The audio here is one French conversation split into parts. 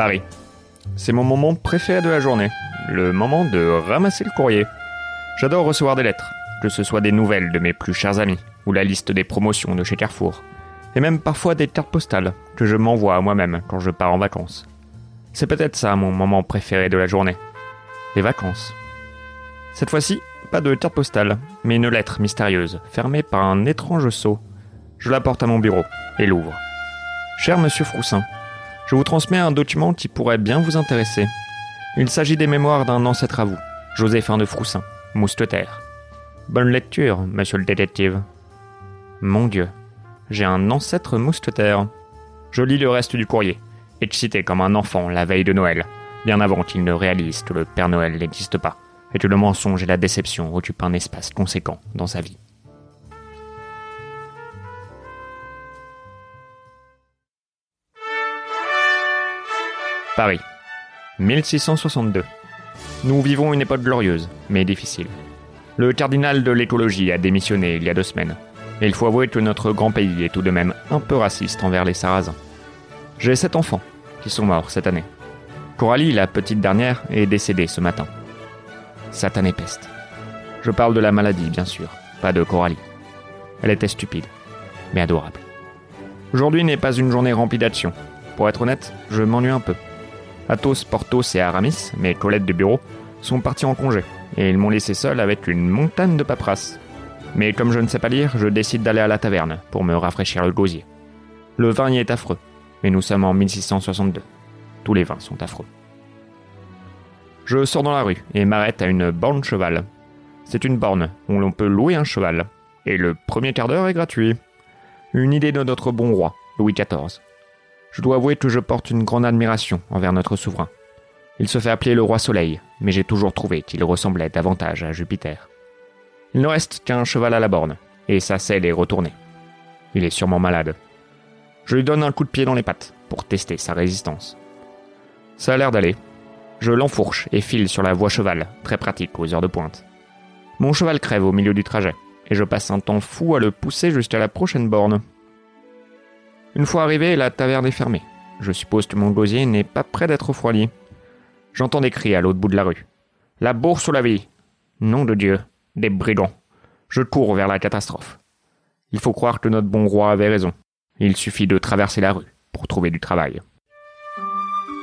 Paris. C'est mon moment préféré de la journée, le moment de ramasser le courrier. J'adore recevoir des lettres, que ce soit des nouvelles de mes plus chers amis, ou la liste des promotions de chez Carrefour, et même parfois des cartes postales que je m'envoie à moi-même quand je pars en vacances. C'est peut-être ça mon moment préféré de la journée. Les vacances. Cette fois-ci, pas de carte postale, mais une lettre mystérieuse, fermée par un étrange sceau. Je la porte à mon bureau et l'ouvre. Cher monsieur Froussin, je vous transmets un document qui pourrait bien vous intéresser. Il s'agit des mémoires d'un ancêtre à vous, Joséphin de Froussin, mousquetaire. Bonne lecture, monsieur le détective. Mon Dieu, j'ai un ancêtre mousquetaire. Je lis le reste du courrier, excité comme un enfant la veille de Noël, bien avant qu'il ne réalise que le Père Noël n'existe pas, et que le mensonge et la déception occupent un espace conséquent dans sa vie. Paris, 1662. Nous vivons une époque glorieuse, mais difficile. Le cardinal de l'écologie a démissionné il y a deux semaines. Et il faut avouer que notre grand pays est tout de même un peu raciste envers les Sarrasins. J'ai sept enfants qui sont morts cette année. Coralie, la petite dernière, est décédée ce matin. Satanée peste. Je parle de la maladie, bien sûr, pas de Coralie. Elle était stupide, mais adorable. Aujourd'hui n'est pas une journée remplie d'actions. Pour être honnête, je m'ennuie un peu. Athos, Porthos et Aramis, mes collègues de bureau, sont partis en congé, et ils m'ont laissé seul avec une montagne de paperasse. Mais comme je ne sais pas lire, je décide d'aller à la taverne pour me rafraîchir le gosier. Le vin y est affreux, mais nous sommes en 1662. Tous les vins sont affreux. Je sors dans la rue et m'arrête à une borne cheval. C'est une borne où l'on peut louer un cheval, et le premier quart d'heure est gratuit. Une idée de notre bon roi, Louis XIV. Je dois avouer que je porte une grande admiration envers notre souverain. Il se fait appeler le roi Soleil, mais j'ai toujours trouvé qu'il ressemblait davantage à Jupiter. Il ne reste qu'un cheval à la borne, et sa selle est retournée. Il est sûrement malade. Je lui donne un coup de pied dans les pattes pour tester sa résistance. Ça a l'air d'aller. Je l'enfourche et file sur la voie cheval, très pratique aux heures de pointe. Mon cheval crève au milieu du trajet, et je passe un temps fou à le pousser jusqu'à la prochaine borne. Une fois arrivé, la taverne est fermée. Je suppose que mon gosier n'est pas prêt d'être refroidi. J'entends des cris à l'autre bout de la rue. La bourse ou la vie? Nom de Dieu, des brigands. Je cours vers la catastrophe. Il faut croire que notre bon roi avait raison. Il suffit de traverser la rue pour trouver du travail.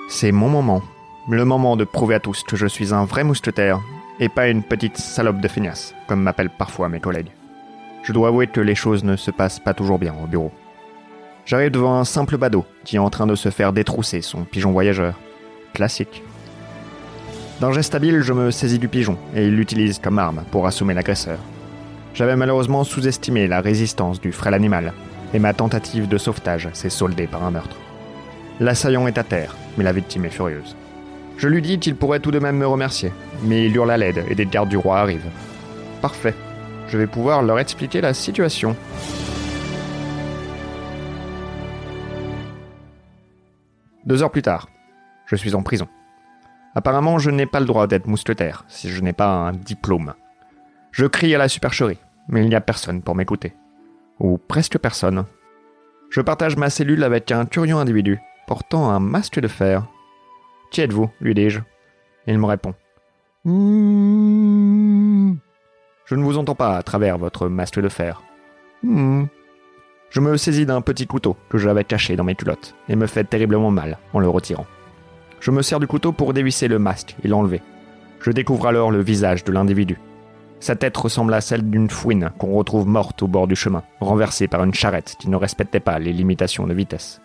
C'est mon moment. Le moment de prouver à tous que je suis un vrai mousquetaire et pas une petite salope de feignasse, comme m'appellent parfois mes collègues. Je dois avouer que les choses ne se passent pas toujours bien au bureau. J'arrive devant un simple badaud qui est en train de se faire détrousser son pigeon voyageur. Classique. D'un geste habile, je me saisis du pigeon et il l'utilise comme arme pour assommer l'agresseur. J'avais malheureusement sous-estimé la résistance du frêle animal et ma tentative de sauvetage s'est soldée par un meurtre. L'assaillant est à terre, mais la victime est furieuse. Je lui dis qu'il pourrait tout de même me remercier, mais il hurle à l'aide et des gardes du roi arrivent. Parfait. Je vais pouvoir leur expliquer la situation. Deux heures plus tard, je suis en prison. Apparemment, je n'ai pas le droit d'être mousquetaire si je n'ai pas un diplôme. Je crie à la supercherie, mais il n'y a personne pour m'écouter. Ou presque personne. Je partage ma cellule avec un curieux individu portant un masque de fer. Qui êtes-vous lui dis-je. Il me répond. Hmm. Je ne vous entends pas à travers votre masque de fer. Hmm. Je me saisis d'un petit couteau que j'avais caché dans mes culottes et me fais terriblement mal en le retirant. Je me sers du couteau pour dévisser le masque et l'enlever. Je découvre alors le visage de l'individu. Sa tête ressemble à celle d'une fouine qu'on retrouve morte au bord du chemin, renversée par une charrette qui ne respectait pas les limitations de vitesse.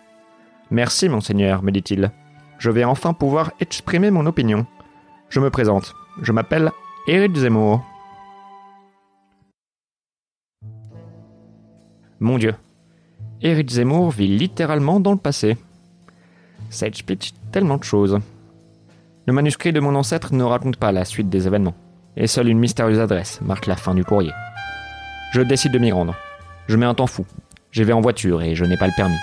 Merci, monseigneur, me dit-il. Je vais enfin pouvoir exprimer mon opinion. Je me présente. Je m'appelle Eric Zemmour. Mon Dieu, Eric Zemmour vit littéralement dans le passé. Ça explique tellement de choses. Le manuscrit de mon ancêtre ne raconte pas la suite des événements, et seule une mystérieuse adresse marque la fin du courrier. Je décide de m'y rendre. Je mets un temps fou. J'y vais en voiture et je n'ai pas le permis.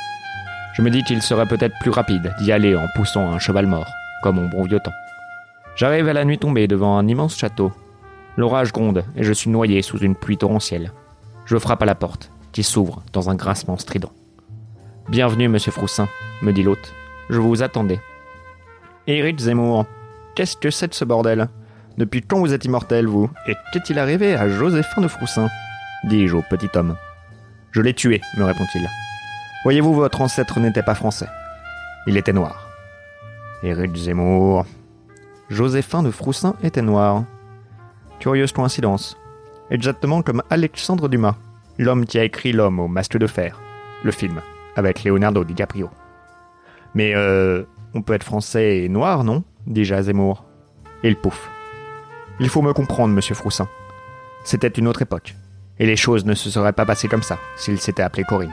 Je me dis qu'il serait peut-être plus rapide d'y aller en poussant un cheval mort, comme mon bon vieux temps. J'arrive à la nuit tombée devant un immense château. L'orage gronde et je suis noyé sous une pluie torrentielle. Je frappe à la porte s'ouvre dans un grincement strident. Bienvenue, monsieur Froussin, me dit l'hôte. Je vous attendais. Éric Zemmour, qu'est-ce que c'est de ce bordel? Depuis quand vous êtes immortel, vous? Et qu'est-il arrivé à Joséphin de Froussin? dis-je au petit homme. Je l'ai tué, me répond-il. Voyez-vous, votre ancêtre n'était pas français. Il était noir. Éric Zemmour. Joséphin de Froussin était noir. Curieuse coïncidence. Exactement comme Alexandre Dumas, l'homme qui a écrit L'homme au masque de fer, le film, avec Leonardo DiCaprio. Mais euh, on peut être français et noir, non? Dit à Zemmour. Il pouf. Il faut me comprendre, monsieur Froussin. C'était une autre époque. Et les choses ne se seraient pas passées comme ça s'il s'était appelé Corinne.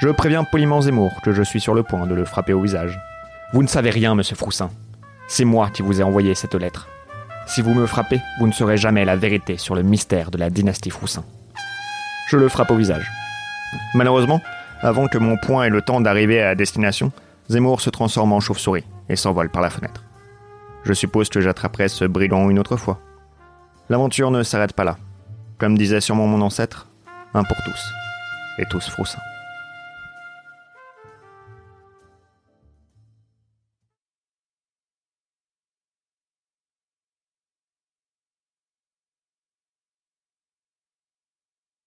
Je préviens poliment Zemmour que je suis sur le point de le frapper au visage. Vous ne savez rien, monsieur Froussin. C'est moi qui vous ai envoyé cette lettre. Si vous me frappez, vous ne saurez jamais la vérité sur le mystère de la dynastie Froussin. Je le frappe au visage. Malheureusement, avant que mon poing ait le temps d'arriver à destination, Zemmour se transforme en chauve-souris et s'envole par la fenêtre. Je suppose que j'attraperai ce brigand une autre fois. L'aventure ne s'arrête pas là. Comme disait sûrement mon ancêtre, un pour tous, et tous Froussin.